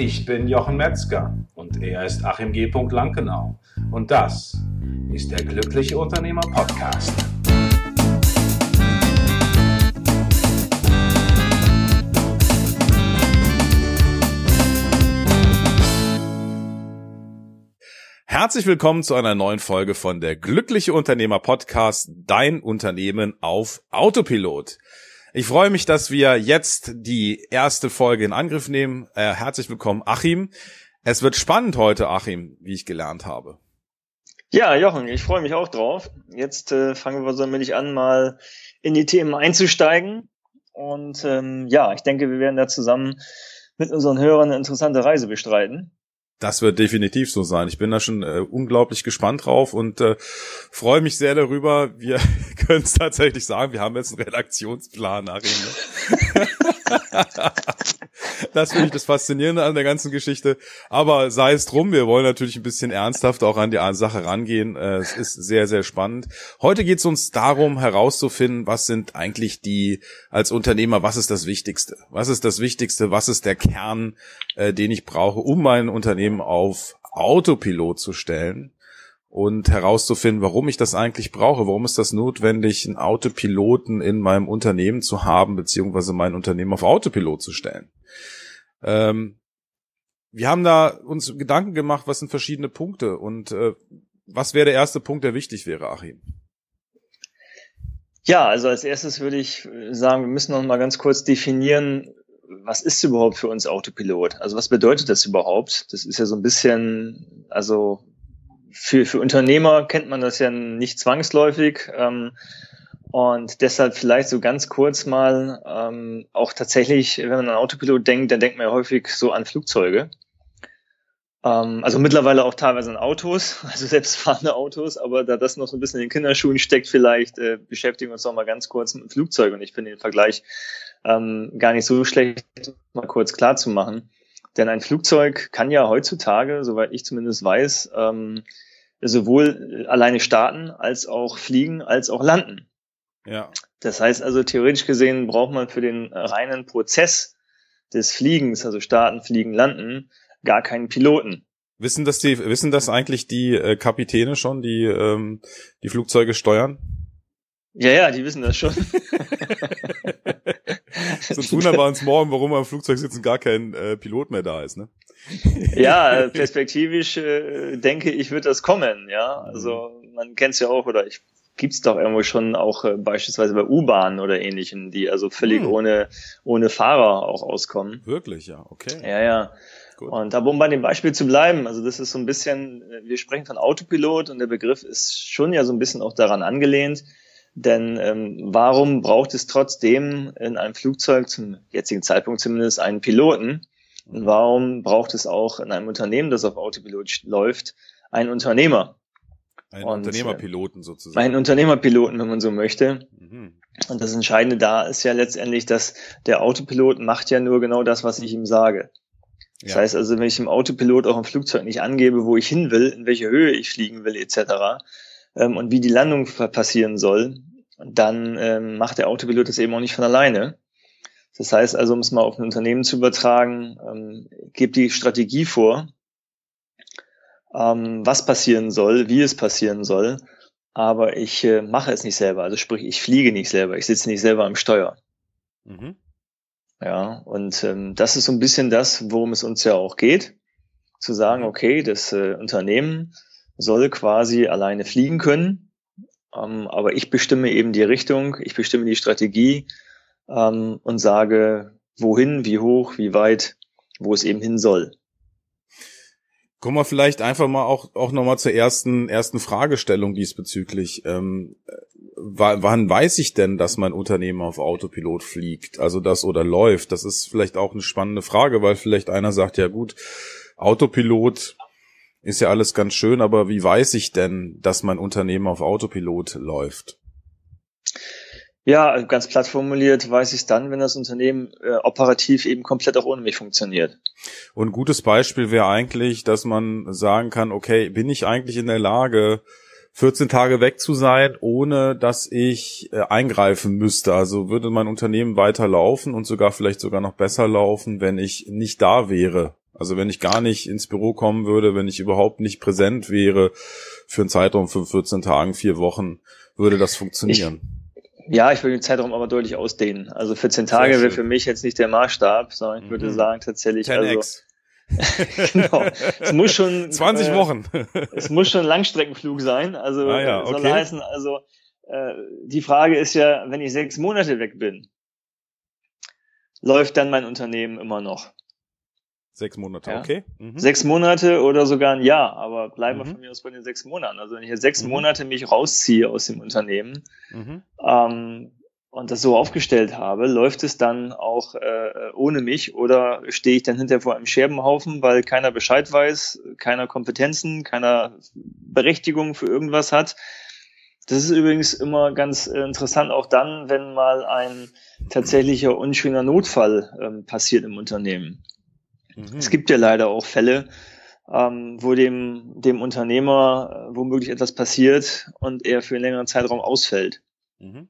Ich bin Jochen Metzger und er ist Achim G. Lankenau. Und das ist der Glückliche Unternehmer Podcast. Herzlich willkommen zu einer neuen Folge von der Glückliche Unternehmer Podcast, dein Unternehmen auf Autopilot. Ich freue mich, dass wir jetzt die erste Folge in Angriff nehmen. Äh, herzlich willkommen, Achim. Es wird spannend heute, Achim, wie ich gelernt habe. Ja, Jochen, ich freue mich auch drauf. Jetzt äh, fangen wir so ein wenig an, mal in die Themen einzusteigen. Und ähm, ja, ich denke, wir werden da zusammen mit unseren Hörern eine interessante Reise bestreiten. Das wird definitiv so sein. Ich bin da schon äh, unglaublich gespannt drauf und äh, freue mich sehr darüber. Wir können es tatsächlich sagen, wir haben jetzt einen Redaktionsplan, Arin. Ne? das finde ich das Faszinierende an der ganzen Geschichte. Aber sei es drum, wir wollen natürlich ein bisschen ernsthaft auch an die Sache rangehen. Äh, es ist sehr, sehr spannend. Heute geht es uns darum, herauszufinden, was sind eigentlich die, als Unternehmer, was ist das Wichtigste? Was ist das Wichtigste? Was ist der Kern, äh, den ich brauche, um mein Unternehmen auf Autopilot zu stellen? Und herauszufinden, warum ich das eigentlich brauche. Warum ist das notwendig, einen Autopiloten in meinem Unternehmen zu haben, beziehungsweise mein Unternehmen auf Autopilot zu stellen. Ähm, wir haben da uns Gedanken gemacht, was sind verschiedene Punkte und äh, was wäre der erste Punkt, der wichtig wäre, Achim? Ja, also als erstes würde ich sagen, wir müssen noch mal ganz kurz definieren, was ist überhaupt für uns Autopilot? Also was bedeutet das überhaupt? Das ist ja so ein bisschen, also für, für Unternehmer kennt man das ja nicht zwangsläufig. Ähm, und deshalb vielleicht so ganz kurz mal ähm, auch tatsächlich, wenn man an Autopilot denkt, dann denkt man ja häufig so an Flugzeuge. Ähm, also mittlerweile auch teilweise an Autos, also selbstfahrende Autos, aber da das noch so ein bisschen in den Kinderschuhen steckt, vielleicht äh, beschäftigen wir uns noch mal ganz kurz mit Flugzeugen. Und ich finde den Vergleich ähm, gar nicht so schlecht, mal kurz klar zu machen. Denn ein Flugzeug kann ja heutzutage, soweit ich zumindest weiß, ähm, sowohl alleine starten als auch fliegen als auch landen. Ja. Das heißt also, theoretisch gesehen braucht man für den reinen Prozess des Fliegens, also starten, fliegen, landen, gar keinen Piloten. Wissen das die, wissen das eigentlich die äh, Kapitäne schon, die ähm, die Flugzeuge steuern? Ja, ja, die wissen das schon. Sonst wundern wir uns morgen, warum am Flugzeug sitzen gar kein äh, Pilot mehr da ist, ne? ja, äh, perspektivisch äh, denke ich, wird das kommen, ja. Also man kennt es ja auch, oder ich gibt's doch irgendwo schon auch äh, beispielsweise bei U-Bahnen oder ähnlichen, die also völlig hm. ohne, ohne Fahrer auch auskommen. Wirklich, ja, okay. Ja, ja. Gut. Und aber um bei dem Beispiel zu bleiben, also das ist so ein bisschen, wir sprechen von Autopilot und der Begriff ist schon ja so ein bisschen auch daran angelehnt, denn ähm, warum braucht es trotzdem in einem Flugzeug, zum jetzigen Zeitpunkt zumindest, einen Piloten? Und warum braucht es auch in einem Unternehmen, das auf Autopilot läuft, einen Unternehmer? Einen und, Unternehmerpiloten sozusagen. Einen Unternehmerpiloten, wenn man so möchte. Mhm. Und das Entscheidende da ist ja letztendlich, dass der Autopilot macht ja nur genau das, was ich ihm sage. Das ja. heißt also, wenn ich im Autopilot auch im Flugzeug nicht angebe, wo ich hin will, in welche Höhe ich fliegen will, etc., ähm, und wie die Landung passieren soll, dann ähm, macht der Autopilot das eben auch nicht von alleine. Das heißt also, um es mal auf ein Unternehmen zu übertragen, ähm, gebt die Strategie vor, ähm, was passieren soll, wie es passieren soll, aber ich äh, mache es nicht selber. Also sprich, ich fliege nicht selber, ich sitze nicht selber am Steuer. Mhm. Ja, und ähm, das ist so ein bisschen das, worum es uns ja auch geht, zu sagen, mhm. okay, das äh, Unternehmen soll quasi alleine fliegen können, aber ich bestimme eben die Richtung, ich bestimme die Strategie ähm, und sage, wohin, wie hoch, wie weit, wo es eben hin soll. Kommen wir vielleicht einfach mal auch, auch nochmal zur ersten, ersten Fragestellung diesbezüglich. Ähm, wann weiß ich denn, dass mein Unternehmen auf Autopilot fliegt? Also das oder läuft? Das ist vielleicht auch eine spannende Frage, weil vielleicht einer sagt, ja gut, Autopilot ist ja alles ganz schön, aber wie weiß ich denn, dass mein Unternehmen auf Autopilot läuft? Ja, ganz platt formuliert weiß ich es dann, wenn das Unternehmen äh, operativ eben komplett auch ohne mich funktioniert. Und ein gutes Beispiel wäre eigentlich, dass man sagen kann, okay, bin ich eigentlich in der Lage, 14 Tage weg zu sein, ohne dass ich äh, eingreifen müsste. Also würde mein Unternehmen weiter laufen und sogar vielleicht sogar noch besser laufen, wenn ich nicht da wäre. Also wenn ich gar nicht ins Büro kommen würde, wenn ich überhaupt nicht präsent wäre für einen Zeitraum von 14 Tagen, vier Wochen, würde das funktionieren. Ich, ja, ich würde den Zeitraum aber deutlich ausdehnen. Also 14 Tage wäre für mich jetzt nicht der Maßstab, sondern ich mhm. würde sagen tatsächlich 10X. also genau. Es muss schon 20 äh, Wochen. es muss schon Langstreckenflug sein. Also ah ja, okay. soll heißen, also äh, die Frage ist ja, wenn ich sechs Monate weg bin, läuft dann mein Unternehmen immer noch? Sechs Monate, ja. okay. Mhm. Sechs Monate oder sogar ein Jahr, aber bleiben wir mhm. von mir aus bei den sechs Monaten. Also wenn ich jetzt sechs mhm. Monate mich rausziehe aus dem Unternehmen mhm. ähm, und das so aufgestellt habe, läuft es dann auch äh, ohne mich oder stehe ich dann hinterher vor einem Scherbenhaufen, weil keiner Bescheid weiß, keiner Kompetenzen, keiner Berechtigung für irgendwas hat. Das ist übrigens immer ganz interessant, auch dann, wenn mal ein tatsächlicher unschöner Notfall ähm, passiert im Unternehmen. Mhm. Es gibt ja leider auch Fälle, ähm, wo dem, dem Unternehmer äh, womöglich etwas passiert und er für einen längeren Zeitraum ausfällt. Mhm.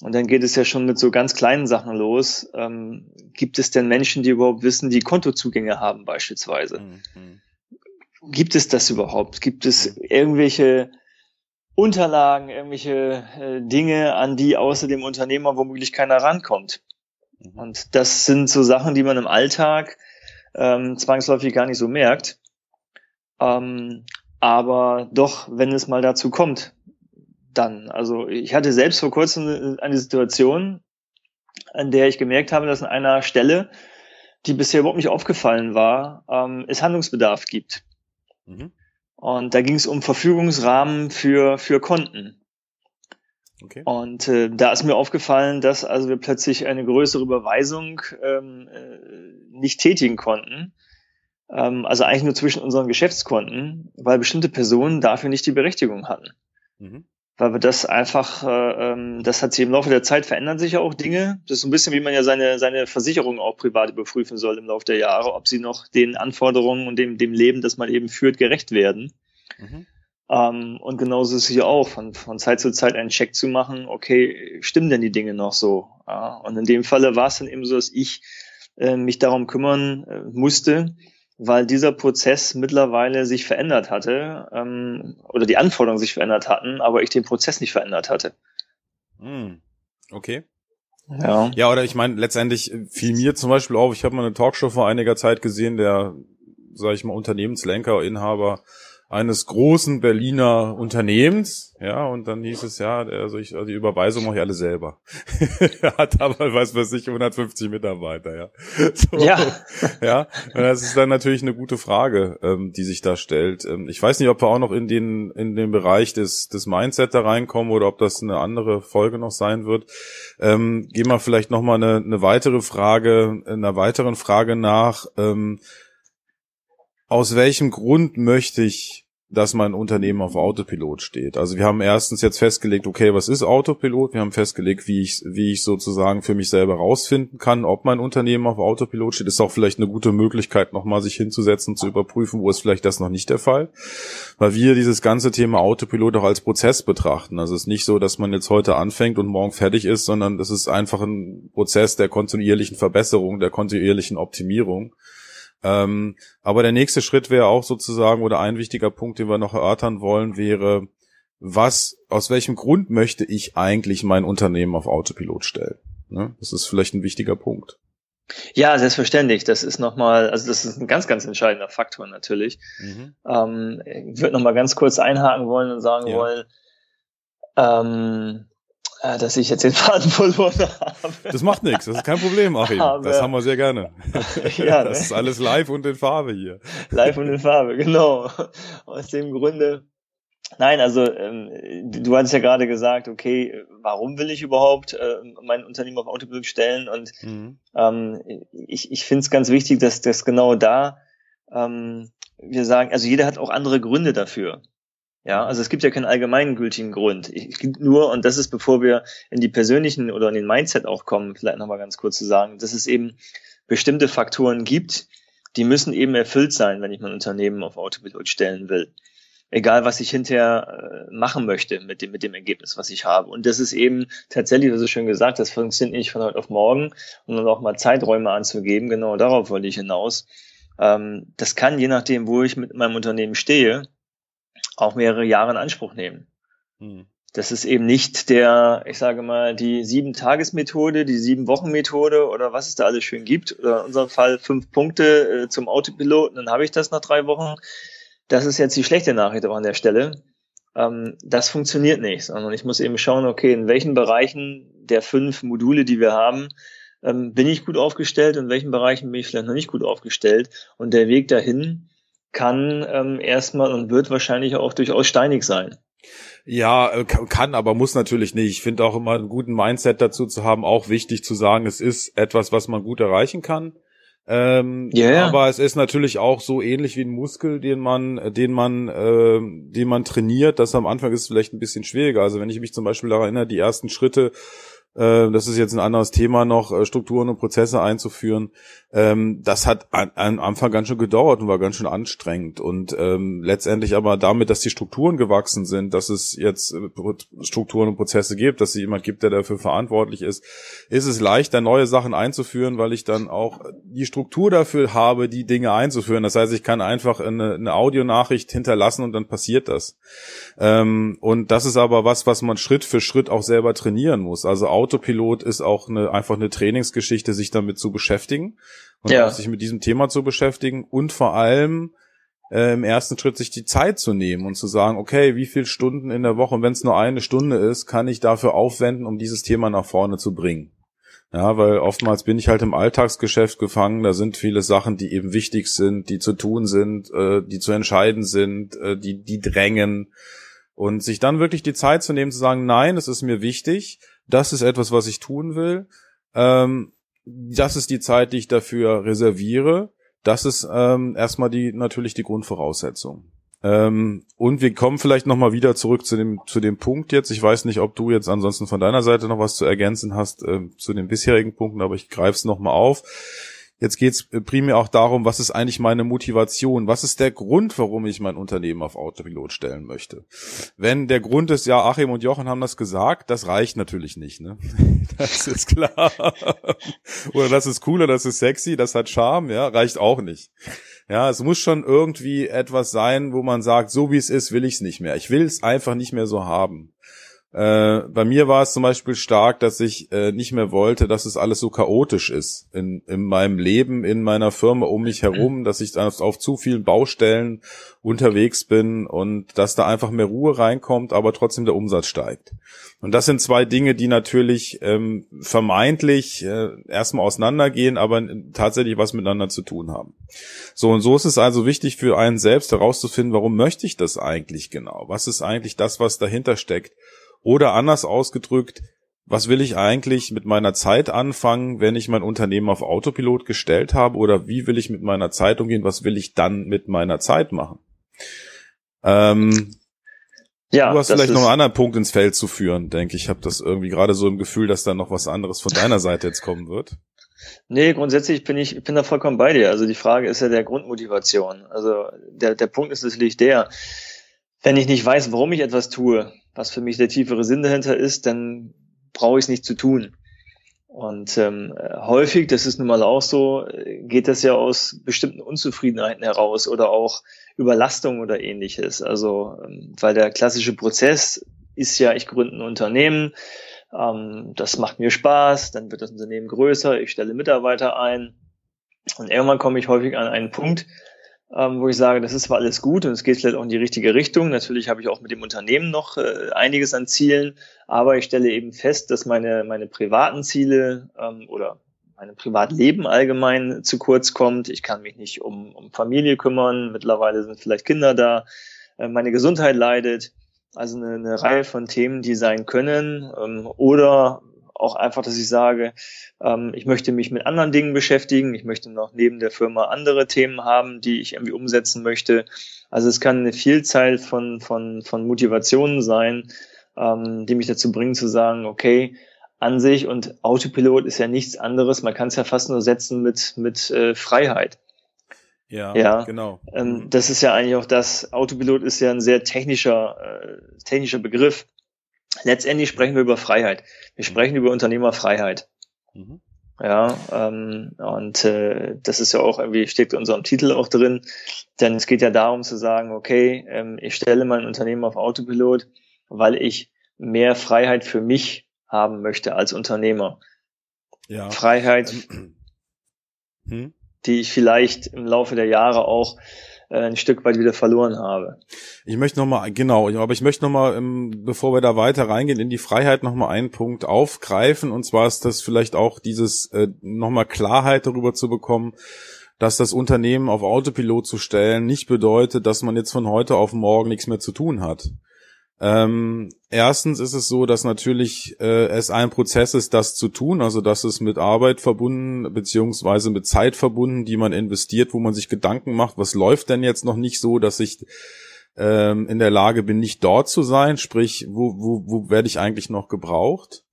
Und dann geht es ja schon mit so ganz kleinen Sachen los. Ähm, gibt es denn Menschen, die überhaupt wissen, die Kontozugänge haben beispielsweise? Mhm. Gibt es das überhaupt? Gibt es mhm. irgendwelche Unterlagen, irgendwelche äh, Dinge, an die außer dem Unternehmer womöglich keiner rankommt? Mhm. Und das sind so Sachen, die man im Alltag ähm, zwangsläufig gar nicht so merkt. Ähm, aber doch, wenn es mal dazu kommt, dann. Also ich hatte selbst vor kurzem eine Situation, an der ich gemerkt habe, dass an einer Stelle, die bisher überhaupt nicht aufgefallen war, ähm, es Handlungsbedarf gibt. Mhm. Und da ging es um Verfügungsrahmen für, für Konten. Okay. Und äh, da ist mir aufgefallen, dass also wir plötzlich eine größere Überweisung ähm, äh, nicht tätigen konnten. Ähm, also eigentlich nur zwischen unseren Geschäftskonten, weil bestimmte Personen dafür nicht die Berechtigung hatten. Mhm. Weil wir das einfach, äh, ähm, das hat sich im Laufe der Zeit verändern sich ja auch Dinge. Das ist so ein bisschen, wie man ja seine, seine Versicherung auch privat überprüfen soll im Laufe der Jahre, ob sie noch den Anforderungen und dem, dem Leben, das man eben führt, gerecht werden. Mhm. Ähm, und genauso ist es hier auch, von, von Zeit zu Zeit einen Check zu machen, okay, stimmen denn die Dinge noch so? Ja, und in dem Falle war es dann eben so, dass ich äh, mich darum kümmern äh, musste, weil dieser Prozess mittlerweile sich verändert hatte ähm, oder die Anforderungen sich verändert hatten, aber ich den Prozess nicht verändert hatte. Hm. Okay. Ja. ja, oder ich meine, letztendlich fiel mir zum Beispiel auf, ich habe mal eine Talkshow vor einiger Zeit gesehen, der, sage ich mal, Unternehmenslenker, Inhaber eines großen Berliner Unternehmens, ja, und dann hieß es ja, also ich, also die Überweisung mache ich alle selber. er hat aber, weiß was ich, 150 Mitarbeiter, ja. So, ja. Ja, und das ist dann natürlich eine gute Frage, ähm, die sich da stellt. Ähm, ich weiß nicht, ob wir auch noch in den, in den Bereich des, des Mindset da reinkommen oder ob das eine andere Folge noch sein wird. Ähm, gehen wir vielleicht nochmal eine, eine weitere Frage, einer weiteren Frage nach, ähm, aus welchem Grund möchte ich, dass mein Unternehmen auf Autopilot steht? Also wir haben erstens jetzt festgelegt, okay, was ist Autopilot? Wir haben festgelegt, wie ich, wie ich sozusagen für mich selber rausfinden kann, ob mein Unternehmen auf Autopilot steht. Ist auch vielleicht eine gute Möglichkeit, nochmal sich hinzusetzen zu überprüfen, wo ist vielleicht das noch nicht der Fall. Weil wir dieses ganze Thema Autopilot auch als Prozess betrachten. Also es ist nicht so, dass man jetzt heute anfängt und morgen fertig ist, sondern das ist einfach ein Prozess der kontinuierlichen Verbesserung, der kontinuierlichen Optimierung. Ähm, aber der nächste Schritt wäre auch sozusagen, oder ein wichtiger Punkt, den wir noch erörtern wollen, wäre, was, aus welchem Grund möchte ich eigentlich mein Unternehmen auf Autopilot stellen? Ne? Das ist vielleicht ein wichtiger Punkt. Ja, selbstverständlich. Das ist nochmal, also das ist ein ganz, ganz entscheidender Faktor natürlich. Mhm. Ähm, ich würde nochmal ganz kurz einhaken wollen und sagen ja. wollen, ähm, äh, dass ich jetzt den Faden verloren habe. Das macht nichts, das ist kein Problem, Achim. Aber, das haben wir sehr gerne. ja, das ne? ist alles live und in Farbe hier. Live und in Farbe, genau. Aus dem Grunde. Nein, also ähm, du hattest ja gerade gesagt, okay, warum will ich überhaupt äh, mein Unternehmen auf Autopilot stellen? Und mhm. ähm, ich, ich finde es ganz wichtig, dass das genau da ähm, wir sagen, also jeder hat auch andere Gründe dafür. Ja, also es gibt ja keinen allgemeingültigen Grund. Ich gibt nur, und das ist, bevor wir in die persönlichen oder in den Mindset auch kommen, vielleicht nochmal ganz kurz zu sagen, dass es eben bestimmte Faktoren gibt, die müssen eben erfüllt sein, wenn ich mein Unternehmen auf Autopilot stellen will. Egal, was ich hinterher äh, machen möchte mit dem, mit dem Ergebnis, was ich habe. Und das ist eben tatsächlich, wie du schön gesagt das funktioniert nicht von heute auf morgen, um dann auch mal Zeiträume anzugeben. Genau darauf wollte ich hinaus. Ähm, das kann, je nachdem, wo ich mit meinem Unternehmen stehe, auch mehrere Jahre in Anspruch nehmen. Hm. Das ist eben nicht der, ich sage mal, die Sieben-Tages-Methode, die Sieben-Wochen-Methode oder was es da alles schön gibt. Oder in unserem Fall fünf Punkte äh, zum Autopiloten, dann habe ich das nach drei Wochen. Das ist jetzt die schlechte Nachricht auch an der Stelle. Ähm, das funktioniert nicht, sondern ich muss eben schauen, okay, in welchen Bereichen der fünf Module, die wir haben, ähm, bin ich gut aufgestellt und in welchen Bereichen bin ich vielleicht noch nicht gut aufgestellt. Und der Weg dahin kann ähm, erstmal und wird wahrscheinlich auch durchaus steinig sein. Ja, äh, kann, aber muss natürlich nicht. Ich finde auch immer einen guten Mindset dazu zu haben, auch wichtig zu sagen, es ist etwas, was man gut erreichen kann. Ähm, yeah. Aber es ist natürlich auch so ähnlich wie ein Muskel, den man, den man, äh, den man trainiert. Das am Anfang ist vielleicht ein bisschen schwieriger. Also wenn ich mich zum Beispiel daran erinnere, die ersten Schritte das ist jetzt ein anderes Thema noch, äh, Strukturen und Prozesse einzuführen. Ähm, das hat am Anfang ganz schön gedauert und war ganz schön anstrengend. Und ähm, letztendlich aber damit, dass die Strukturen gewachsen sind, dass es jetzt äh, Strukturen und Prozesse gibt, dass es jemand gibt, der dafür verantwortlich ist, ist es leichter, neue Sachen einzuführen, weil ich dann auch die Struktur dafür habe, die Dinge einzuführen. Das heißt, ich kann einfach eine, eine Audionachricht hinterlassen und dann passiert das. Ähm, und das ist aber was, was man Schritt für Schritt auch selber trainieren muss. Also Autopilot ist auch eine, einfach eine Trainingsgeschichte, sich damit zu beschäftigen und ja. sich mit diesem Thema zu beschäftigen und vor allem äh, im ersten Schritt sich die Zeit zu nehmen und zu sagen, okay, wie viele Stunden in der Woche, und wenn es nur eine Stunde ist, kann ich dafür aufwenden, um dieses Thema nach vorne zu bringen. Ja, weil oftmals bin ich halt im Alltagsgeschäft gefangen, da sind viele Sachen, die eben wichtig sind, die zu tun sind, äh, die zu entscheiden sind, äh, die, die drängen. Und sich dann wirklich die Zeit zu nehmen, zu sagen, nein, es ist mir wichtig, das ist etwas, was ich tun will. Ähm, das ist die Zeit, die ich dafür reserviere. Das ist ähm, erstmal die natürlich die Grundvoraussetzung. Ähm, und wir kommen vielleicht noch mal wieder zurück zu dem zu dem Punkt jetzt. Ich weiß nicht, ob du jetzt ansonsten von deiner Seite noch was zu ergänzen hast äh, zu den bisherigen Punkten, aber ich greife es noch mal auf. Jetzt geht es primär auch darum, was ist eigentlich meine Motivation? Was ist der Grund, warum ich mein Unternehmen auf Autopilot stellen möchte? Wenn der Grund ist, ja, Achim und Jochen haben das gesagt, das reicht natürlich nicht, ne? Das ist klar. Oder das ist cooler, das ist sexy, das hat Charme, ja, reicht auch nicht. Ja, es muss schon irgendwie etwas sein, wo man sagt, so wie es ist, will ich es nicht mehr. Ich will es einfach nicht mehr so haben. Äh, bei mir war es zum Beispiel stark, dass ich äh, nicht mehr wollte, dass es alles so chaotisch ist in, in meinem Leben, in meiner Firma um mich herum, dass ich auf, auf zu vielen Baustellen unterwegs bin und dass da einfach mehr Ruhe reinkommt, aber trotzdem der Umsatz steigt. Und das sind zwei Dinge, die natürlich ähm, vermeintlich äh, erstmal auseinandergehen, aber tatsächlich was miteinander zu tun haben. So und so ist es also wichtig für einen selbst herauszufinden, warum möchte ich das eigentlich genau? Was ist eigentlich das, was dahinter steckt? Oder anders ausgedrückt, was will ich eigentlich mit meiner Zeit anfangen, wenn ich mein Unternehmen auf Autopilot gestellt habe? Oder wie will ich mit meiner Zeit umgehen? Was will ich dann mit meiner Zeit machen? Ähm, ja, du hast vielleicht noch einen anderen Punkt ins Feld zu führen, denke ich. Ich habe das irgendwie gerade so im Gefühl, dass da noch was anderes von deiner Seite jetzt kommen wird. Nee, grundsätzlich bin ich, bin da vollkommen bei dir. Also die Frage ist ja der Grundmotivation. Also der, der Punkt ist natürlich der, wenn ich nicht weiß, warum ich etwas tue, was für mich der tiefere Sinn dahinter ist, dann brauche ich es nicht zu tun. Und ähm, häufig, das ist nun mal auch so, geht das ja aus bestimmten Unzufriedenheiten heraus oder auch Überlastung oder ähnliches. Also, ähm, weil der klassische Prozess ist ja, ich gründe ein Unternehmen, ähm, das macht mir Spaß, dann wird das Unternehmen größer, ich stelle Mitarbeiter ein und irgendwann komme ich häufig an einen Punkt, ähm, wo ich sage, das ist zwar alles gut und es geht vielleicht auch in die richtige Richtung. Natürlich habe ich auch mit dem Unternehmen noch äh, einiges an Zielen, aber ich stelle eben fest, dass meine, meine privaten Ziele ähm, oder mein Privatleben allgemein zu kurz kommt. Ich kann mich nicht um, um Familie kümmern. Mittlerweile sind vielleicht Kinder da. Äh, meine Gesundheit leidet. Also eine, eine Reihe von Themen, die sein können. Ähm, oder auch einfach, dass ich sage, ähm, ich möchte mich mit anderen Dingen beschäftigen, ich möchte noch neben der Firma andere Themen haben, die ich irgendwie umsetzen möchte. Also es kann eine Vielzahl von, von, von Motivationen sein, ähm, die mich dazu bringen zu sagen, okay, an sich und Autopilot ist ja nichts anderes, man kann es ja fast nur setzen mit, mit äh, Freiheit. Ja, ja, genau. Ähm, das ist ja eigentlich auch das, Autopilot ist ja ein sehr technischer, äh, technischer Begriff. Letztendlich sprechen wir über Freiheit. Wir mhm. sprechen über Unternehmerfreiheit. Mhm. Ja, ähm, und äh, das ist ja auch irgendwie, steckt in unserem Titel auch drin, denn es geht ja darum zu sagen, okay, ähm, ich stelle mein Unternehmen auf Autopilot, weil ich mehr Freiheit für mich haben möchte als Unternehmer. Ja. Freiheit, hm? die ich vielleicht im Laufe der Jahre auch ein Stück weit wieder verloren habe. Ich möchte nochmal, genau, aber ich möchte nochmal, ähm, bevor wir da weiter reingehen, in die Freiheit nochmal einen Punkt aufgreifen. Und zwar ist das vielleicht auch dieses, äh, nochmal Klarheit darüber zu bekommen, dass das Unternehmen auf Autopilot zu stellen nicht bedeutet, dass man jetzt von heute auf morgen nichts mehr zu tun hat. Ähm, erstens ist es so, dass natürlich äh, es ein Prozess ist, das zu tun, also das ist mit Arbeit verbunden, beziehungsweise mit Zeit verbunden, die man investiert, wo man sich Gedanken macht, was läuft denn jetzt noch nicht so, dass ich ähm, in der Lage bin, nicht dort zu sein, sprich, wo, wo, wo werde ich eigentlich noch gebraucht?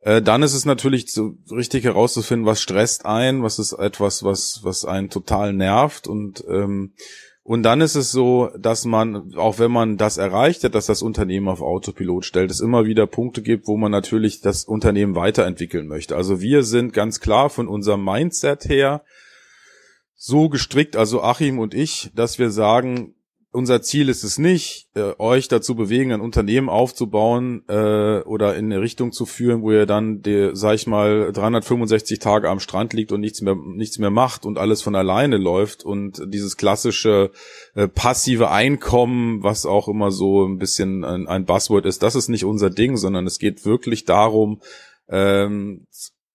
Äh, dann ist es natürlich so richtig herauszufinden, was stresst ein, was ist etwas, was, was einen total nervt. Und ähm, und dann ist es so, dass man, auch wenn man das erreicht hat, dass das Unternehmen auf Autopilot stellt, es immer wieder Punkte gibt, wo man natürlich das Unternehmen weiterentwickeln möchte. Also wir sind ganz klar von unserem Mindset her so gestrickt, also Achim und ich, dass wir sagen, unser Ziel ist es nicht, äh, euch dazu bewegen, ein Unternehmen aufzubauen äh, oder in eine Richtung zu führen, wo ihr dann, die, sag ich mal, 365 Tage am Strand liegt und nichts mehr, nichts mehr macht und alles von alleine läuft und dieses klassische äh, passive Einkommen, was auch immer so ein bisschen ein, ein Buzzword ist, das ist nicht unser Ding, sondern es geht wirklich darum, ähm,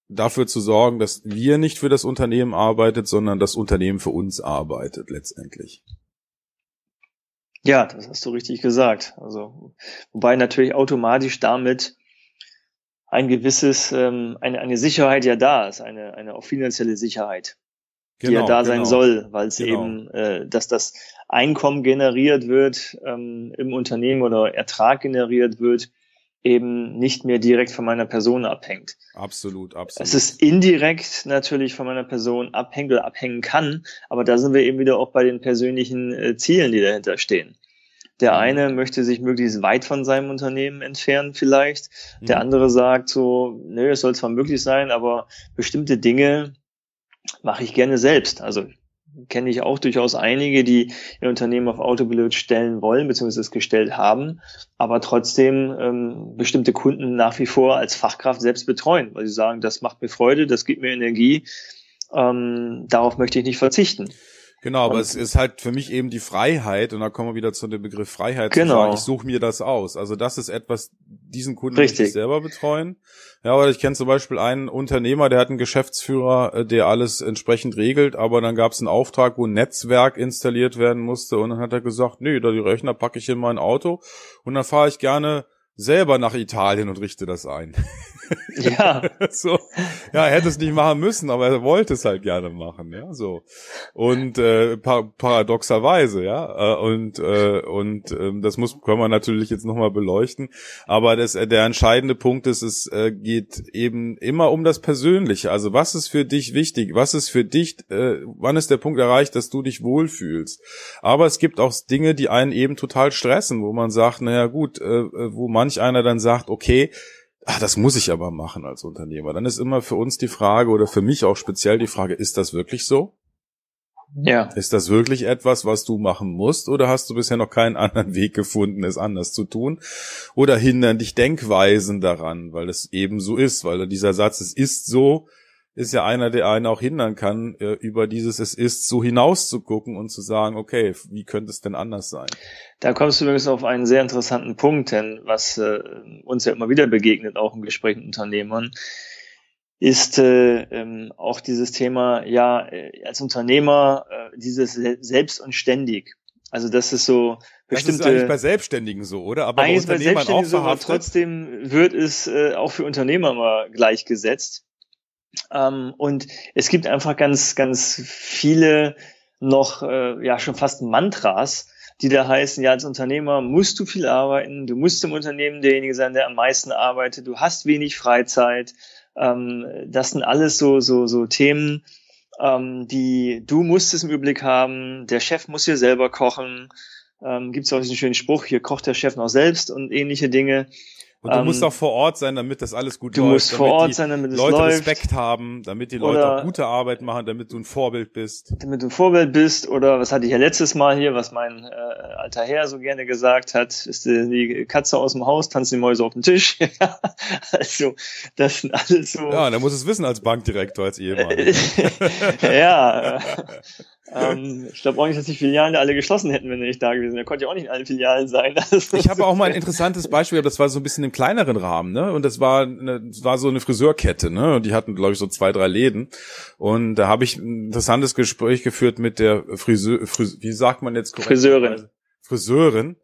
dafür zu sorgen, dass wir nicht für das Unternehmen arbeitet, sondern das Unternehmen für uns arbeitet letztendlich. Ja, das hast du richtig gesagt. Also, wobei natürlich automatisch damit ein gewisses, ähm, eine, eine Sicherheit ja da ist, eine, eine auch finanzielle Sicherheit, genau, die ja genau, da sein genau. soll, weil es genau. eben, äh, dass das Einkommen generiert wird ähm, im Unternehmen oder Ertrag generiert wird, eben nicht mehr direkt von meiner Person abhängt. Absolut, absolut. Es ist indirekt natürlich von meiner Person abhängt oder abhängen kann, aber da sind wir eben wieder auch bei den persönlichen äh, Zielen, die dahinter stehen. Der mhm. eine möchte sich möglichst weit von seinem Unternehmen entfernen vielleicht. Der mhm. andere sagt so, nö, es soll zwar möglich sein, aber bestimmte Dinge mache ich gerne selbst. Also kenne ich auch durchaus einige, die ihr Unternehmen auf Autopilot stellen wollen, beziehungsweise es gestellt haben, aber trotzdem ähm, bestimmte Kunden nach wie vor als Fachkraft selbst betreuen, weil sie sagen, das macht mir Freude, das gibt mir Energie, ähm, darauf möchte ich nicht verzichten. Genau, aber und, es ist halt für mich eben die Freiheit, und da kommen wir wieder zu dem Begriff Freiheit, genau. zu sagen, ich suche mir das aus. Also das ist etwas, diesen Kunden Richtig. ich selber betreuen. Ja, aber ich kenne zum Beispiel einen Unternehmer, der hat einen Geschäftsführer, äh, der alles entsprechend regelt, aber dann gab es einen Auftrag, wo ein Netzwerk installiert werden musste und dann hat er gesagt, nee, da die Rechner packe ich in mein Auto und dann fahre ich gerne selber nach Italien und richte das ein. Ja. so. Ja, er hätte es nicht machen müssen, aber er wollte es halt gerne machen, ja, so. Und äh, par paradoxerweise, ja, äh, und äh, und äh, das muss können wir natürlich jetzt nochmal beleuchten, aber das äh, der entscheidende Punkt ist, es äh, geht eben immer um das Persönliche. Also, was ist für dich wichtig? Was ist für dich äh, wann ist der Punkt erreicht, dass du dich wohlfühlst? Aber es gibt auch Dinge, die einen eben total stressen, wo man sagt, naja, gut, äh, äh wo manch einer dann sagt, okay, ach, das muss ich aber machen als Unternehmer. Dann ist immer für uns die Frage oder für mich auch speziell die Frage, ist das wirklich so? Ja. Ist das wirklich etwas, was du machen musst oder hast du bisher noch keinen anderen Weg gefunden, es anders zu tun? Oder hindern dich Denkweisen daran, weil es eben so ist, weil dieser Satz, es ist so, ist ja einer, der einen auch hindern kann, äh, über dieses Es ist so hinaus zu gucken und zu sagen, okay, wie könnte es denn anders sein? Da kommst du übrigens auf einen sehr interessanten Punkt, denn was äh, uns ja immer wieder begegnet, auch im Gespräch mit Unternehmern, ist äh, ähm, auch dieses Thema, ja, äh, als Unternehmer, äh, dieses Selbst und ständig. Also das ist so bestimmte. Das ist eigentlich bei Selbstständigen so, oder? Aber bei Unternehmern auch so, aber trotzdem wird es äh, auch für Unternehmer mal gleichgesetzt. Ähm, und es gibt einfach ganz, ganz viele noch, äh, ja, schon fast Mantras, die da heißen, ja, als Unternehmer musst du viel arbeiten, du musst im Unternehmen derjenige sein, der am meisten arbeitet, du hast wenig Freizeit. Ähm, das sind alles so, so, so Themen, ähm, die du musst es im Überblick haben, der Chef muss hier selber kochen. Ähm, Gibt es auch diesen schönen Spruch, hier kocht der Chef noch selbst und ähnliche Dinge. Und du ähm, musst auch vor Ort sein, damit das alles gut du läuft. Du musst vor Ort sein, damit es Leute läuft. Respekt haben, damit die Leute oder auch gute Arbeit machen, damit du ein Vorbild bist. Damit du ein Vorbild bist oder was hatte ich ja letztes Mal hier, was mein äh, alter Herr so gerne gesagt hat, ist die, die Katze aus dem Haus, tanzen die Mäuse auf dem Tisch. also das sind alles so. Ja, da muss es wissen als Bankdirektor, als Ehemann. ja. Äh, ähm, ich glaube auch nicht, dass die Filialen da alle geschlossen hätten, wenn er nicht da gewesen wäre. konnte ja auch nicht in allen Filialen sein. ich habe auch mal ein interessantes Beispiel, das war so ein bisschen im kleineren Rahmen, ne? Und das war, eine, das war so eine Friseurkette, ne? Und die hatten, glaube ich, so zwei, drei Läden. Und da habe ich ein interessantes Gespräch geführt mit der Friseur, Frise, wie sagt man jetzt korrekt? Friseurin. Friseurin.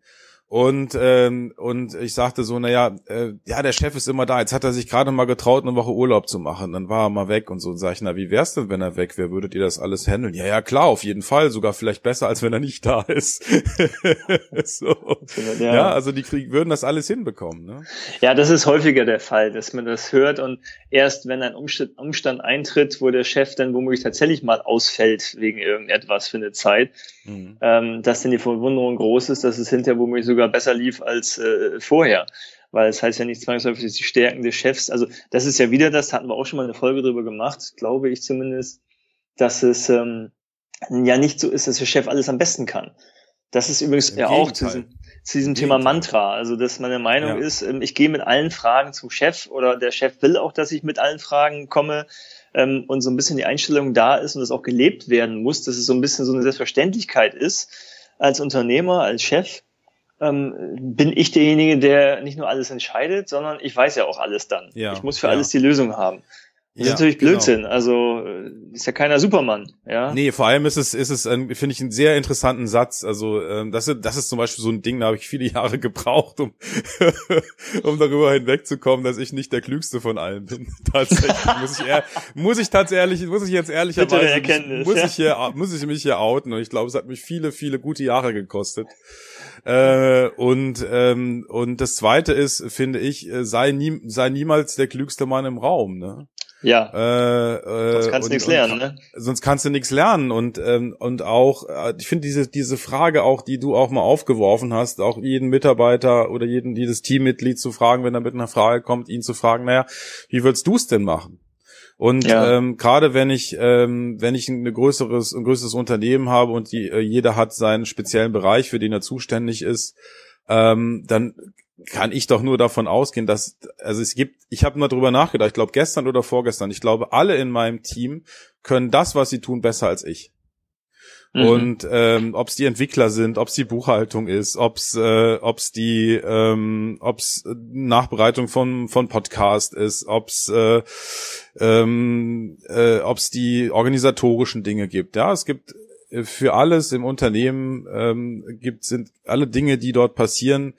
Und, ähm, und ich sagte so, naja, äh, ja, der Chef ist immer da. Jetzt hat er sich gerade mal getraut, eine Woche Urlaub zu machen. Dann war er mal weg und so. Und sag ich, na, wie wär's denn, wenn er weg wäre? Würdet ihr das alles handeln? Ja, ja, klar, auf jeden Fall. Sogar vielleicht besser, als wenn er nicht da ist. so. Ja. ja. also die Krieg würden das alles hinbekommen. Ne? Ja, das ist häufiger der Fall, dass man das hört und erst wenn ein Umstand, Umstand eintritt, wo der Chef dann womöglich tatsächlich mal ausfällt wegen irgendetwas für eine Zeit, mhm. ähm, dass dann die Verwunderung groß ist, dass es hinterher womöglich sogar besser lief als äh, vorher. Weil es heißt ja nicht zwangsläufig, dass die Stärken des Chefs, also das ist ja wieder das, da hatten wir auch schon mal eine Folge drüber gemacht, glaube ich zumindest, dass es ähm, ja nicht so ist, dass der Chef alles am besten kann. Das ist übrigens Im ja Gegenteil. auch zu diesem, zu diesem Thema Mantra. Also, dass meine Meinung ja. ist, ähm, ich gehe mit allen Fragen zum Chef oder der Chef will auch, dass ich mit allen Fragen komme ähm, und so ein bisschen die Einstellung da ist und das auch gelebt werden muss, dass es so ein bisschen so eine Selbstverständlichkeit ist als Unternehmer, als Chef, ähm, bin ich derjenige, der nicht nur alles entscheidet, sondern ich weiß ja auch alles dann. Ja, ich muss für ja. alles die Lösung haben. Das ja, ist natürlich genau. Blödsinn. Genau. Also ist ja keiner Supermann, ja. Nee, vor allem ist es, ist es, finde ich, einen sehr interessanten Satz. Also ähm, das, ist, das ist zum Beispiel so ein Ding, da habe ich viele Jahre gebraucht, um, um darüber hinwegzukommen, dass ich nicht der Klügste von allen bin. Tatsächlich muss ich eher, muss ich tatsächlich, muss ich jetzt ehrlicherweise, muss ich hier, muss ich mich hier outen. Und ich glaube, es hat mich viele, viele gute Jahre gekostet. Äh, und ähm, und das Zweite ist, finde ich, äh, sei nie, sei niemals der klügste Mann im Raum. Ne? Ja. Äh, äh, sonst kannst du nichts lernen, ne? Sonst kannst du nichts lernen und ähm, und auch äh, ich finde diese diese Frage auch, die du auch mal aufgeworfen hast, auch jeden Mitarbeiter oder jeden jedes Teammitglied zu fragen, wenn er mit einer Frage kommt, ihn zu fragen, naja, wie würdest du es denn machen? Und ja. ähm, gerade wenn ich ähm, wenn ich ein größeres ein größeres Unternehmen habe und die, äh, jeder hat seinen speziellen Bereich, für den er zuständig ist, ähm, dann kann ich doch nur davon ausgehen, dass also es gibt, ich habe mal drüber nachgedacht, ich glaube gestern oder vorgestern, ich glaube alle in meinem Team können das, was sie tun, besser als ich. Mhm. Und ähm, ob es die Entwickler sind, ob es die Buchhaltung ist, ob es äh, ob's die ähm, ob's Nachbereitung von von Podcast ist, ob es äh, ähm, äh, ob's die organisatorischen Dinge gibt. Ja, es gibt äh, für alles im Unternehmen ähm, gibt sind alle Dinge, die dort passieren,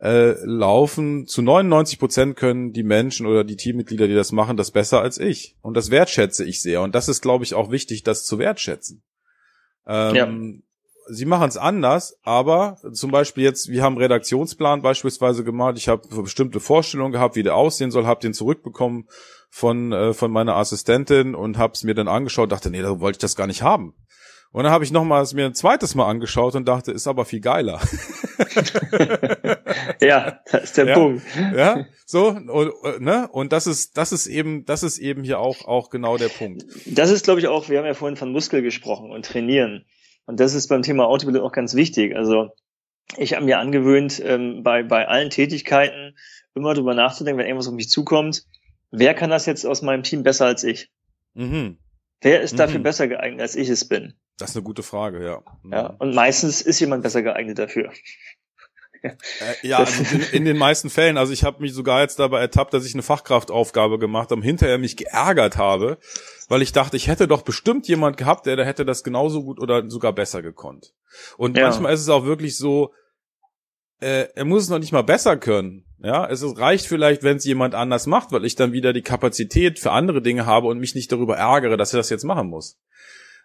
äh, laufen. Zu 99 Prozent können die Menschen oder die Teammitglieder, die das machen, das besser als ich. Und das wertschätze ich sehr. Und das ist, glaube ich, auch wichtig, das zu wertschätzen. Ähm, ja. Sie machen es anders, aber zum Beispiel jetzt, wir haben Redaktionsplan beispielsweise gemacht. Ich habe bestimmte Vorstellungen gehabt, wie der aussehen soll, habe den zurückbekommen von äh, von meiner Assistentin und habe es mir dann angeschaut. Dachte, nee, da wollte ich das gar nicht haben. Und dann habe ich nochmals mir ein zweites Mal angeschaut und dachte, ist aber viel geiler. ja, das ist der ja, Punkt. Ja, so und, ne und das ist das ist eben das ist eben hier auch auch genau der Punkt. Das ist glaube ich auch, wir haben ja vorhin von Muskel gesprochen und trainieren und das ist beim Thema Autopilot auch ganz wichtig. Also ich habe mir angewöhnt, ähm, bei bei allen Tätigkeiten immer drüber nachzudenken, wenn irgendwas auf mich zukommt, wer kann das jetzt aus meinem Team besser als ich? Mhm. Wer ist dafür mhm. besser geeignet, als ich es bin? Das ist eine gute Frage, ja. Ja, und meistens ist jemand besser geeignet dafür. Äh, ja, also in, in, den meisten Fällen. Also ich habe mich sogar jetzt dabei ertappt, dass ich eine Fachkraftaufgabe gemacht habe, hinterher mich geärgert habe, weil ich dachte, ich hätte doch bestimmt jemand gehabt, der, der hätte das genauso gut oder sogar besser gekonnt. Und ja. manchmal ist es auch wirklich so, äh, er muss es noch nicht mal besser können. Ja, es reicht vielleicht, wenn es jemand anders macht, weil ich dann wieder die Kapazität für andere Dinge habe und mich nicht darüber ärgere, dass er das jetzt machen muss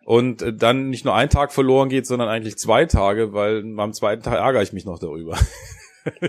und äh, dann nicht nur ein Tag verloren geht, sondern eigentlich zwei Tage, weil am zweiten Tag ärgere ich mich noch darüber.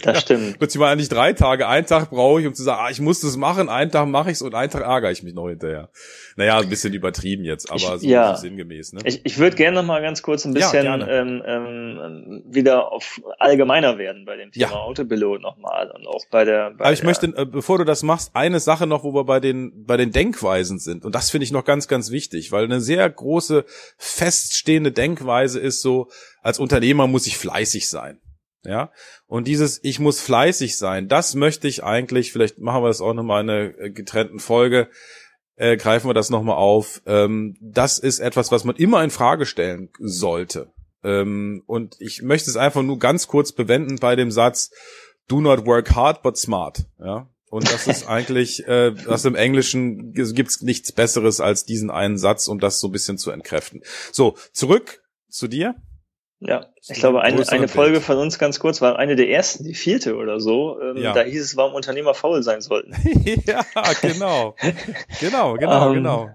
Das stimmt. Beziehungsweise eigentlich drei Tage. Einen Tag brauche ich, um zu sagen, ah, ich muss das machen, einen Tag mache ich's und einen Tag ärgere ich mich noch hinterher. Naja, ein bisschen übertrieben jetzt, aber ich, so ja. sinngemäß. Ne? Ich, ich würde gerne noch mal ganz kurz ein bisschen Ja, ähm, ähm, wieder auf allgemeiner werden bei dem Thema Ja. Autopilot nochmal und auch bei der. Bei Aber ich der, möchte, äh, bevor du das machst, eine Sache noch, wo wir bei den, bei den Denkweisen sind. Und das finde ich noch ganz, ganz wichtig, weil eine sehr große, feststehende Denkweise ist so, als Unternehmer muss ich fleißig sein. Ja. Und dieses, ich muss fleißig sein, das möchte ich eigentlich, vielleicht machen wir das auch nochmal in einer äh, getrennten Folge, äh, greifen wir das nochmal auf. Ähm, das ist etwas, was man immer in Frage stellen sollte. Ähm, und ich möchte es einfach nur ganz kurz bewenden bei dem Satz, do not work hard, but smart. Ja. Und das ist eigentlich, äh, das im Englischen gibt's nichts Besseres als diesen einen Satz, um das so ein bisschen zu entkräften. So, zurück zu dir. Ja, ich glaube, eine, eine Folge von uns ganz kurz war eine der ersten, die vierte oder so. Ähm, Ja. Da hieß es, warum Unternehmer faul sein sollten. ja, genau. Genau, genau, Ähm, genau.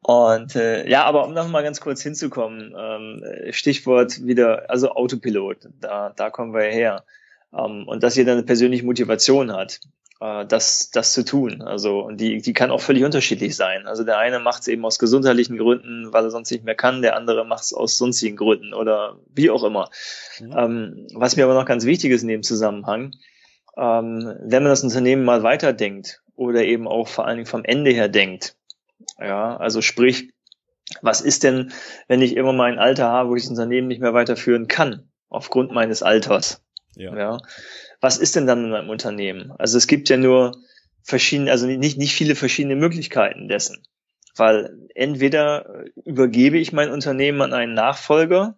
Und äh, ja, aber um noch mal ganz kurz hinzukommen, ähm, Stichwort wieder, also Autopilot, da, da kommen wir her. Ähm, und dass jeder eine persönliche Motivation hat, äh, das, das zu tun. Also und die, die kann auch völlig unterschiedlich sein. Also der eine macht es eben aus gesundheitlichen Gründen, weil er sonst nicht mehr kann, der andere macht es aus sonstigen Gründen oder wie auch immer. Mhm. Ähm, was mir aber noch ganz wichtig ist in dem Zusammenhang, ähm, wenn man das Unternehmen mal weiterdenkt oder eben auch vor allen Dingen vom Ende her denkt, ja, also sprich, was ist denn, wenn ich immer mal ein Alter habe, wo ich das Unternehmen nicht mehr weiterführen kann, aufgrund meines Alters? Ja. Ja. Was ist denn dann in meinem Unternehmen? Also es gibt ja nur verschiedene, also nicht, nicht viele verschiedene Möglichkeiten dessen. Weil entweder übergebe ich mein Unternehmen an einen Nachfolger,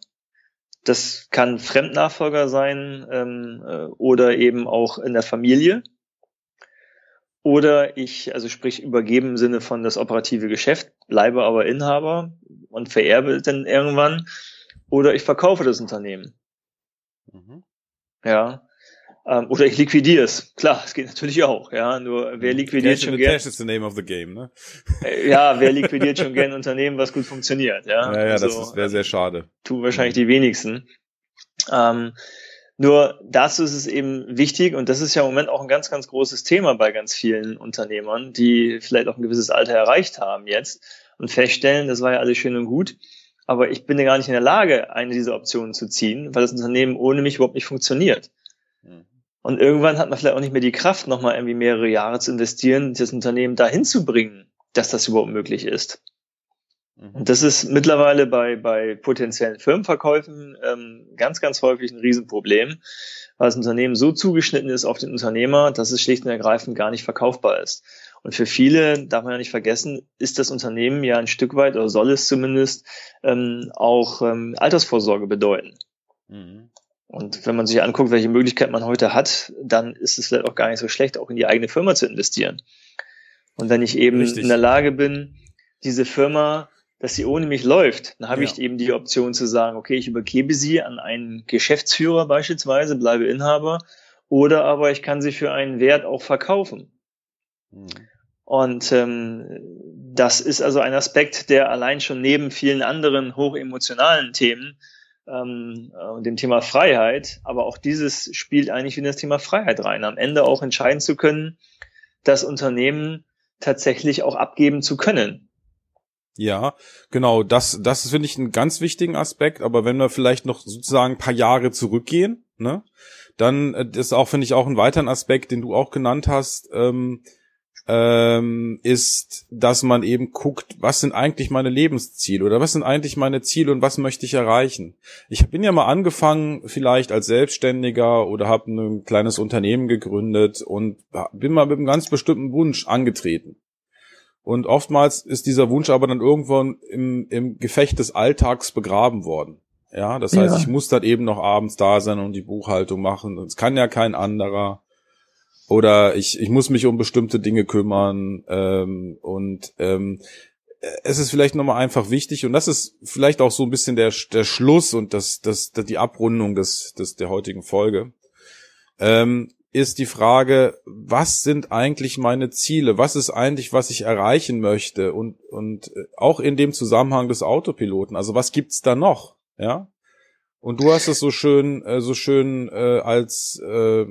das kann Fremdnachfolger sein ähm, äh, oder eben auch in der Familie. Oder ich, also sprich übergebe im Sinne von das operative Geschäft, bleibe aber Inhaber und vererbe dann irgendwann. Oder ich verkaufe das Unternehmen. Mhm. Ja. Ähm, oder ich liquidiere es. Klar, es geht natürlich auch. Ja, nur wer liquidiert Cash in schon gern? cash is the name of the game, ne? Äh, Ja, wer liquidiert schon gern ein Unternehmen, was gut funktioniert? Ja, Ja, ja, das Also, ist- wäre sehr schade. tun wahrscheinlich die wenigsten. Ähm, nur dazu ist es eben wichtig, und das ist ja im Moment auch ein ganz, ganz großes Thema bei ganz vielen Unternehmern, die vielleicht auch ein gewisses Alter erreicht haben jetzt und feststellen, das war ja alles schön und gut, aber ich bin ja gar nicht in der Lage, eine dieser Optionen zu ziehen, weil das Unternehmen ohne mich überhaupt nicht funktioniert. Und irgendwann hat man vielleicht auch nicht mehr die Kraft, nochmal irgendwie mehrere Jahre zu investieren, das Unternehmen dahin zu bringen, dass das überhaupt möglich ist. Mhm. Und das ist mittlerweile bei, bei potenziellen Firmenverkäufen ähm, ganz, ganz häufig ein Riesenproblem, weil das Unternehmen so zugeschnitten ist auf den Unternehmer, dass es schlicht und ergreifend gar nicht verkaufbar ist. Und für viele, darf man ja nicht vergessen, ist das Unternehmen ja ein Stück weit, oder soll es zumindest, ähm, auch ähm, Altersvorsorge bedeuten. Mhm. Und wenn man sich anguckt, welche Möglichkeit man heute hat, dann ist es vielleicht auch gar nicht so schlecht, auch in die eigene Firma zu investieren. Und wenn ich eben Richtig. in der Lage bin, diese Firma, dass sie ohne mich läuft, dann habe Ja. ich eben die Option zu sagen, okay, ich übergebe sie an einen Geschäftsführer beispielsweise, bleibe Inhaber, oder aber ich kann sie für einen Wert auch verkaufen. Mhm. Und ähm, das ist also ein Aspekt, der allein schon neben vielen anderen hochemotionalen Themen ähm, äh, und dem Thema Freiheit, aber auch dieses spielt eigentlich in das Thema Freiheit rein. Am Ende auch entscheiden zu können, das Unternehmen tatsächlich auch abgeben zu können. Ja, genau, das, das finde ich einen ganz wichtigen Aspekt, aber wenn wir vielleicht noch sozusagen ein paar Jahre zurückgehen, ne, dann äh, ist auch, finde ich, auch ein weiteren Aspekt, den du auch genannt hast, ähm, ähm, ist, dass man eben guckt, was sind eigentlich meine Lebensziele oder was sind eigentlich meine Ziele und was möchte ich erreichen. Ich bin ja mal angefangen, vielleicht als Selbstständiger oder habe ein kleines Unternehmen gegründet und bin mal mit einem ganz bestimmten Wunsch angetreten. Und oftmals ist dieser Wunsch aber dann irgendwann im, im Gefecht des Alltags begraben worden. Ja, das heißt, Ja. ich muss dann eben noch abends da sein und die Buchhaltung machen. Es kann ja kein anderer. Oder ich, ich muss mich um bestimmte Dinge kümmern. Ähm, und ähm, es ist vielleicht nochmal einfach wichtig, und das ist vielleicht auch so ein bisschen der, der Schluss und das, das, das, die Abrundung des, des, der heutigen Folge, ähm, ist die Frage, was sind eigentlich meine Ziele? Was ist eigentlich, was ich erreichen möchte? Und, und äh, auch in dem Zusammenhang des Autopiloten. Also was gibt's da noch? Ja. Und du hast es so schön, äh, so schön äh, als äh,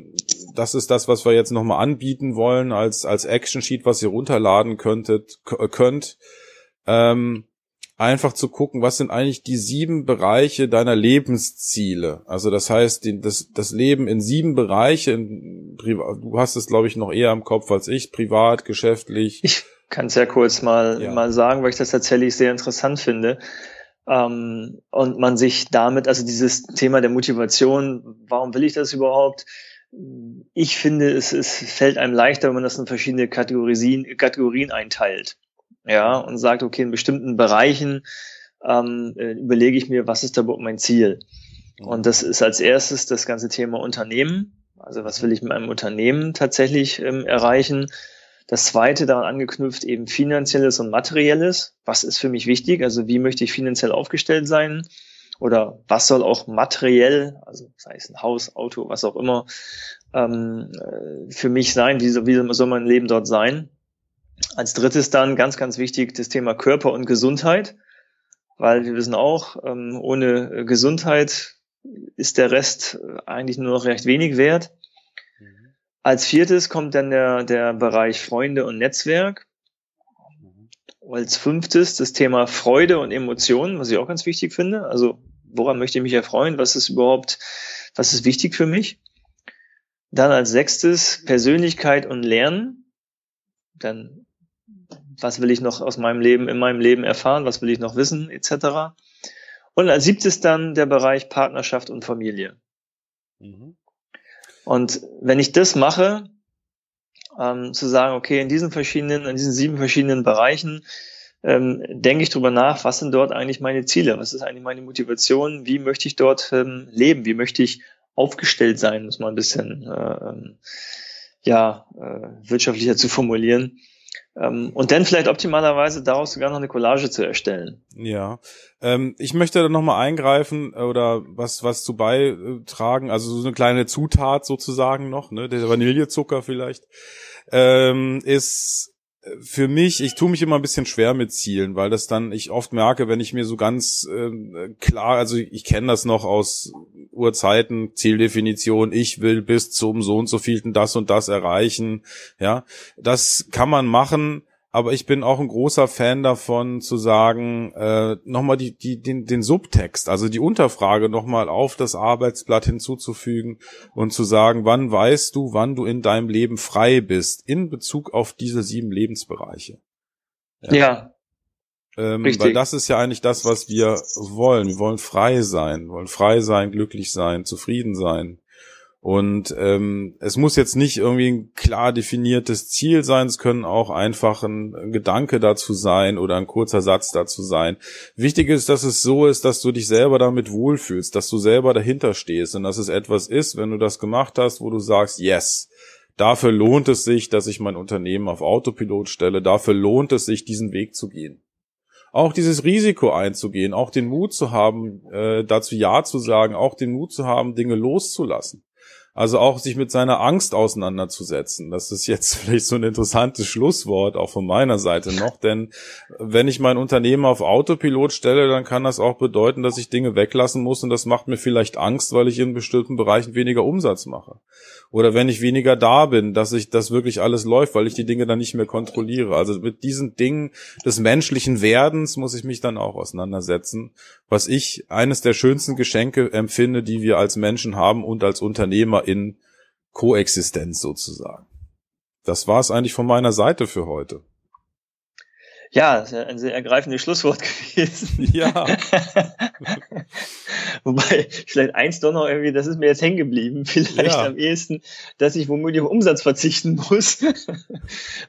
das ist das, was wir jetzt nochmal anbieten wollen, als als Action Sheet, was ihr runterladen könntet, könnt. Ähm, einfach zu gucken, was sind eigentlich die sieben Bereiche deiner Lebensziele. Also das heißt, die, das, das Leben in sieben Bereiche, in, du hast es, glaube ich, noch eher im Kopf als ich, privat, geschäftlich. Ich kann es ja kurz mal, ja. mal sagen, weil ich das tatsächlich sehr interessant finde. Ähm, und man sich damit, also dieses Thema der Motivation, warum will ich das überhaupt? Ich finde, es, es fällt einem leichter, wenn man das in verschiedene Kategorien, Kategorien einteilt ja, und sagt, okay, in bestimmten Bereichen ähm, äh, überlege ich mir, was ist da überhaupt mein Ziel? Und das ist als erstes das ganze Thema Unternehmen. Also was will ich mit meinem Unternehmen tatsächlich ähm, erreichen? Das zweite daran angeknüpft eben finanzielles und materielles. Was ist für mich wichtig? Also wie möchte ich finanziell aufgestellt sein? Oder was soll auch materiell, also sei es ein Haus, Auto, was auch immer, ähm, äh, für mich sein? Wie, wie soll mein Leben dort sein? Als drittes dann ganz, ganz wichtig das Thema Körper und Gesundheit, weil wir wissen auch, ähm, ohne Gesundheit ist der Rest eigentlich nur noch recht wenig wert. Als viertes kommt dann der, der Bereich Freunde und Netzwerk. Mhm. Als fünftes das Thema Freude und Emotionen, was ich auch ganz wichtig finde. Also woran möchte ich mich erfreuen? Was ist überhaupt, was ist wichtig für mich? Dann als sechstes Persönlichkeit und Lernen. Dann was will ich noch aus meinem Leben, in meinem Leben erfahren, was will ich noch wissen, etc. Und als siebtes dann der Bereich Partnerschaft und Familie. Mhm. Und wenn ich das mache, ähm, zu sagen, okay, in diesen verschiedenen, in diesen sieben verschiedenen Bereichen ähm, denke ich drüber nach, was sind dort eigentlich meine Ziele, was ist eigentlich meine Motivation, wie möchte ich dort ähm, leben, wie möchte ich aufgestellt sein, muss man ein bisschen äh, ähm, ja, äh, wirtschaftlicher zu formulieren. Ähm, und dann vielleicht optimalerweise daraus sogar noch eine Collage zu erstellen. Ja, ähm, ich möchte da nochmal eingreifen äh, oder was was zu beitragen, also so eine kleine Zutat sozusagen noch, ne, der Vanillezucker vielleicht, ähm, ist für mich, ich tue mich immer ein bisschen schwer mit Zielen, weil das dann ich oft merke, wenn ich mir so ganz äh, klar, also ich kenne das noch aus Urzeiten, Zieldefinition, ich will bis zum so und so vielten das und das erreichen, ja, das kann man machen, aber ich bin auch ein großer Fan davon zu sagen, äh, nochmal die, die, den, den Subtext, also die Unterfrage nochmal auf das Arbeitsblatt hinzuzufügen und zu sagen, wann weißt du, wann du in deinem Leben frei bist, in Bezug auf diese sieben Lebensbereiche. Ja. ja. Ähm, weil das ist ja eigentlich das, was wir wollen. Wir wollen frei sein, wir wollen frei sein, glücklich sein, zufrieden sein. Und ähm, es muss jetzt nicht irgendwie ein klar definiertes Ziel sein, es können auch einfach ein Gedanke dazu sein oder ein kurzer Satz dazu sein. Wichtig ist, dass es so ist, dass du dich selber damit wohlfühlst, dass du selber dahinter stehst und dass es etwas ist, wenn du das gemacht hast, wo du sagst, yes, dafür lohnt es sich, dass ich mein Unternehmen auf Autopilot stelle, dafür lohnt es sich, diesen Weg zu gehen auch dieses Risiko einzugehen, auch den Mut zu haben, äh, dazu Ja zu sagen, auch den Mut zu haben, Dinge loszulassen. Also auch sich mit seiner Angst auseinanderzusetzen. Das ist jetzt vielleicht so ein interessantes Schlusswort auch von meiner Seite noch, denn wenn ich mein Unternehmen auf Autopilot stelle, dann kann das auch bedeuten, dass ich Dinge weglassen muss und das macht mir vielleicht Angst, weil ich in bestimmten Bereichen weniger Umsatz mache. Oder wenn ich weniger da bin, dass ich das wirklich alles läuft, weil ich die Dinge dann nicht mehr kontrolliere. Also mit diesen Dingen des menschlichen Werdens muss ich mich dann auch auseinandersetzen, was ich eines der schönsten Geschenke empfinde, die wir als Menschen haben und als Unternehmer in Koexistenz sozusagen. Das war es eigentlich von meiner Seite für heute. Ja, das ist ein sehr ergreifendes Schlusswort gewesen. Ja. Wobei, vielleicht eins doch noch irgendwie, das ist mir jetzt hängen geblieben, vielleicht ja. am ehesten, dass ich womöglich auf Umsatz verzichten muss.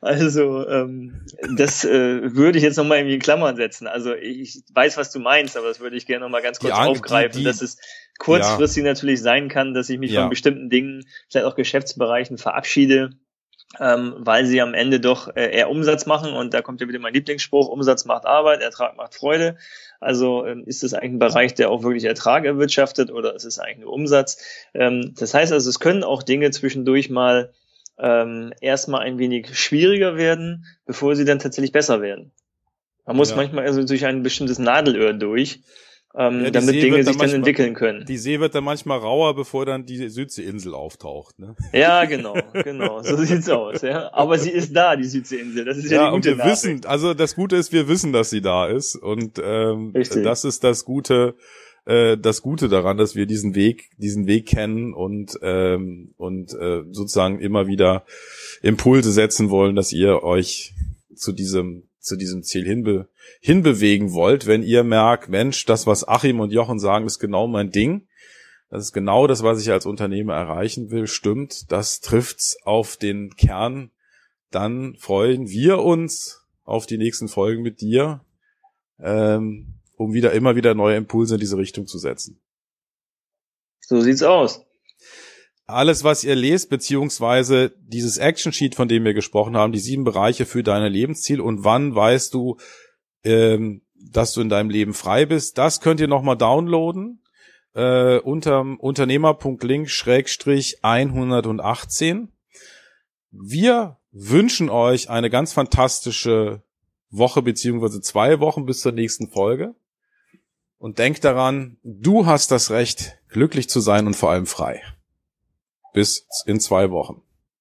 also, ähm, das äh, würde ich jetzt nochmal irgendwie in Klammern setzen. Also ich weiß, was du meinst, aber das würde ich gerne nochmal ganz kurz die, aufgreifen, die, die, dass es kurzfristig ja. natürlich sein kann, dass ich mich ja. von bestimmten Dingen, vielleicht auch Geschäftsbereichen verabschiede ähm, weil sie am Ende doch äh, eher Umsatz machen und da kommt ja wieder mein Lieblingsspruch, Umsatz macht Arbeit, Ertrag macht Freude. Also ähm, ist es eigentlich ein Bereich, der auch wirklich Ertrag erwirtschaftet oder ist es eigentlich nur Umsatz? Ähm, das heißt also, es können auch Dinge zwischendurch mal ähm, erstmal ein wenig schwieriger werden, bevor sie dann tatsächlich besser werden. Man muss ja. manchmal also durch ein bestimmtes Nadelöhr durch, ähm, ja, damit See Dinge sich dann, manchmal, entwickeln können. Die See wird dann manchmal rauer, bevor dann die Südseeinsel auftaucht. Ne? Ja, genau, genau, so sieht's aus. Ja. Aber sie ist da, die Südseeinsel. Das ist ja, ja die gute und wir Nachricht. wissen, also das Gute ist, wir wissen, dass sie da ist und ähm, das ist das Gute äh, das Gute daran, dass wir diesen Weg, diesen Weg kennen und ähm, und äh, sozusagen immer wieder Impulse setzen wollen, dass ihr euch zu diesem zu diesem Ziel hinbe hinbewegen wollt, wenn ihr merkt, Mensch, das, was Achim und Jochen sagen, ist genau mein Ding. Das ist genau das, was ich als Unternehmer erreichen will. Stimmt, das trifft's auf den Kern. Dann freuen wir uns auf die nächsten Folgen mit dir, ähm, um wieder immer wieder neue Impulse in diese Richtung zu setzen. So sieht's aus alles, was ihr lest, beziehungsweise dieses Action Sheet, von dem wir gesprochen haben, die sieben Bereiche für deine Lebensziel und wann weißt du, ähm, dass du in deinem Leben frei bist, das könnt ihr nochmal downloaden äh, unter unternehmer.link schrägstrich 118. Wir wünschen euch eine ganz fantastische Woche beziehungsweise zwei Wochen bis zur nächsten Folge. Und denk daran, du hast das Recht, glücklich zu sein und vor allem frei bis in zwei Wochen.